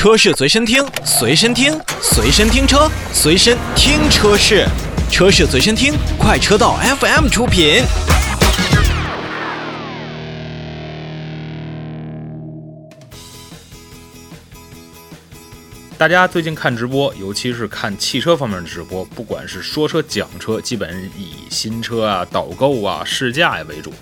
车市随身听，随身听，随身听车，随身听车市，车市随身听，快车道 FM 出品。大家最近看直播，尤其是看汽车方面的直播，不管是说车、讲车，基本以新车啊、导购啊、试驾呀为主。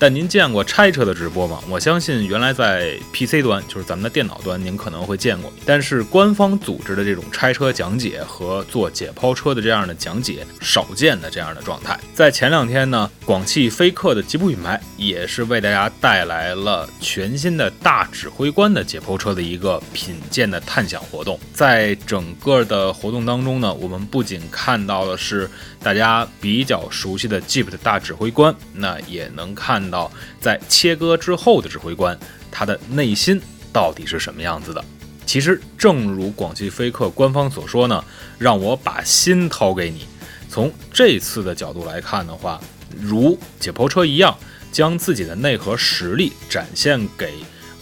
但您见过拆车的直播吗？我相信原来在 PC 端，就是咱们的电脑端，您可能会见过。但是官方组织的这种拆车讲解和做解剖车的这样的讲解，少见的这样的状态。在前两天呢，广汽菲克的吉普品牌也是为大家带来了全新的大指挥官的解剖车的一个品鉴的探享活动。在整个的活动当中呢，我们不仅看到的是大家比较熟悉的 Jeep 的大指挥官，那也能看。到在切割之后的指挥官，他的内心到底是什么样子的？其实，正如广汽菲克官方所说呢，让我把心掏给你。从这次的角度来看的话，如解剖车一样，将自己的内核实力展现给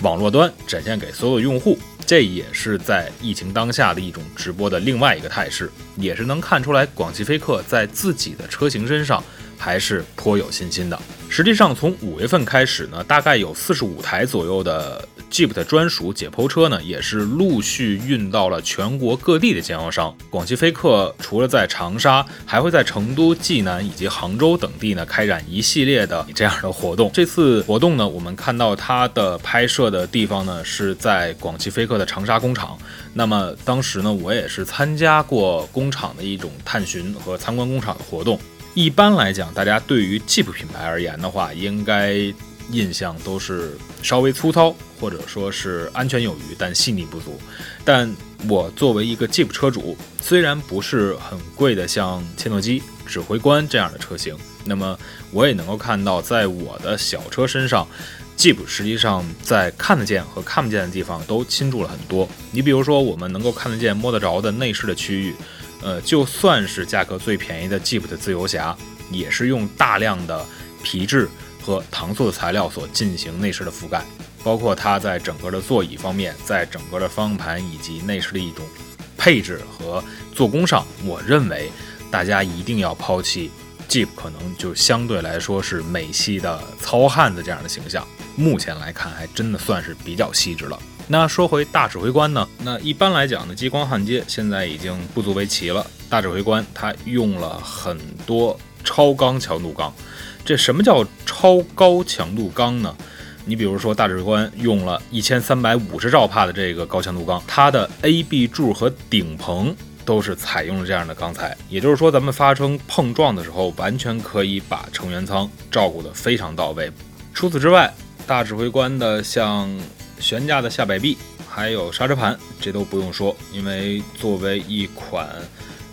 网络端，展现给所有用户。这也是在疫情当下的一种直播的另外一个态势，也是能看出来广汽菲克在自己的车型身上还是颇有信心的。实际上，从五月份开始呢，大概有四十五台左右的 Jeep 的专属解剖车呢，也是陆续运到了全国各地的经销商。广汽菲克除了在长沙，还会在成都、济南以及杭州等地呢开展一系列的这样的活动。这次活动呢，我们看到它的拍摄的地方呢是在广汽菲克的长沙工厂。那么当时呢，我也是参加过工厂的一种探寻和参观工厂的活动。一般来讲，大家对于 Jeep 品牌而言的话，应该印象都是稍微粗糙，或者说是安全有余，但细腻不足。但我作为一个 Jeep 车主，虽然不是很贵的，像切诺基指挥官这样的车型，那么我也能够看到，在我的小车身上，Jeep 实际上在看得见和看不见的地方都倾注了很多。你比如说，我们能够看得见、摸得着的内饰的区域。呃，就算是价格最便宜的 Jeep 的自由侠，也是用大量的皮质和搪塑的材料所进行内饰的覆盖，包括它在整个的座椅方面，在整个的方向盘以及内饰的一种配置和做工上，我认为大家一定要抛弃 Jeep 可能就相对来说是美系的糙汉子这样的形象，目前来看还真的算是比较细致了。那说回大指挥官呢？那一般来讲呢，激光焊接现在已经不足为奇了。大指挥官它用了很多超钢强度钢。这什么叫超高强度钢呢？你比如说大指挥官用了一千三百五十兆帕的这个高强度钢，它的 A、B 柱和顶棚都是采用了这样的钢材。也就是说，咱们发生碰撞的时候，完全可以把成员舱照顾得非常到位。除此之外，大指挥官的像。悬架的下摆臂，还有刹车盘，这都不用说，因为作为一款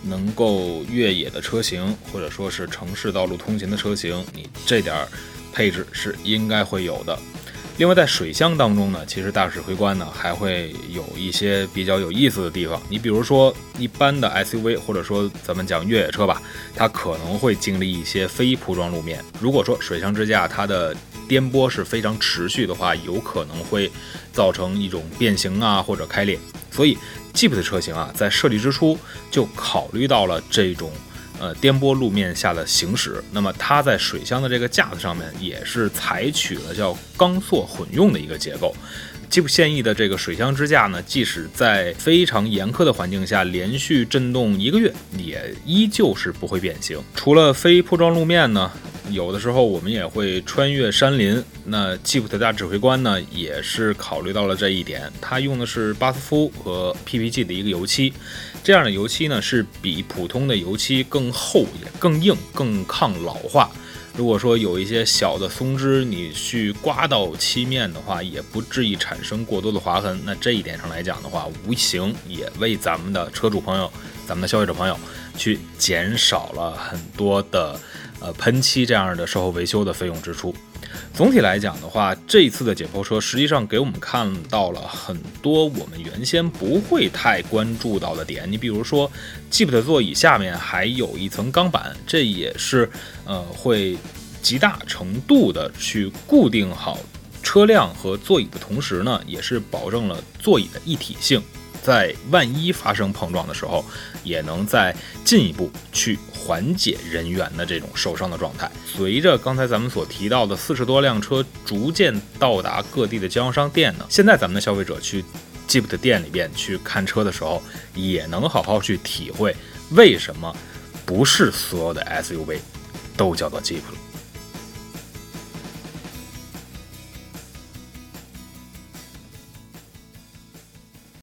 能够越野的车型，或者说是城市道路通勤的车型，你这点配置是应该会有的。另外，在水箱当中呢，其实大指挥官呢还会有一些比较有意思的地方。你比如说，一般的 SUV，或者说咱们讲越野车吧，它可能会经历一些非铺装路面。如果说水箱支架它的颠簸是非常持续的话，有可能会造成一种变形啊或者开裂。所以，Jeep 的车型啊，在设计之初就考虑到了这种。呃，颠簸路面下的行驶，那么它在水箱的这个架子上面也是采取了叫钢塑混用的一个结构。吉普现役的这个水箱支架呢，即使在非常严苛的环境下连续震动一个月，也依旧是不会变形。除了非铺装路面呢，有的时候我们也会穿越山林。那吉普特大指挥官呢，也是考虑到了这一点，它用的是巴斯夫和 PPG 的一个油漆。这样的油漆呢，是比普通的油漆更厚、也更硬、更抗老化。如果说有一些小的松枝，你去刮到漆面的话，也不至于产生过多的划痕。那这一点上来讲的话，无形也为咱们的车主朋友、咱们的消费者朋友，去减少了很多的呃喷漆这样的售后维修的费用支出。总体来讲的话，这一次的解剖车实际上给我们看到了很多我们原先不会太关注到的点。你比如说，Jeep 的座椅下面还有一层钢板，这也是呃会极大程度的去固定好车辆和座椅的同时呢，也是保证了座椅的一体性。在万一发生碰撞的时候，也能再进一步去缓解人员的这种受伤的状态。随着刚才咱们所提到的四十多辆车逐渐到达各地的经销商店呢，现在咱们的消费者去 Jeep 的店里边去看车的时候，也能好好去体会为什么不是所有的 SUV 都叫做 Jeep 了。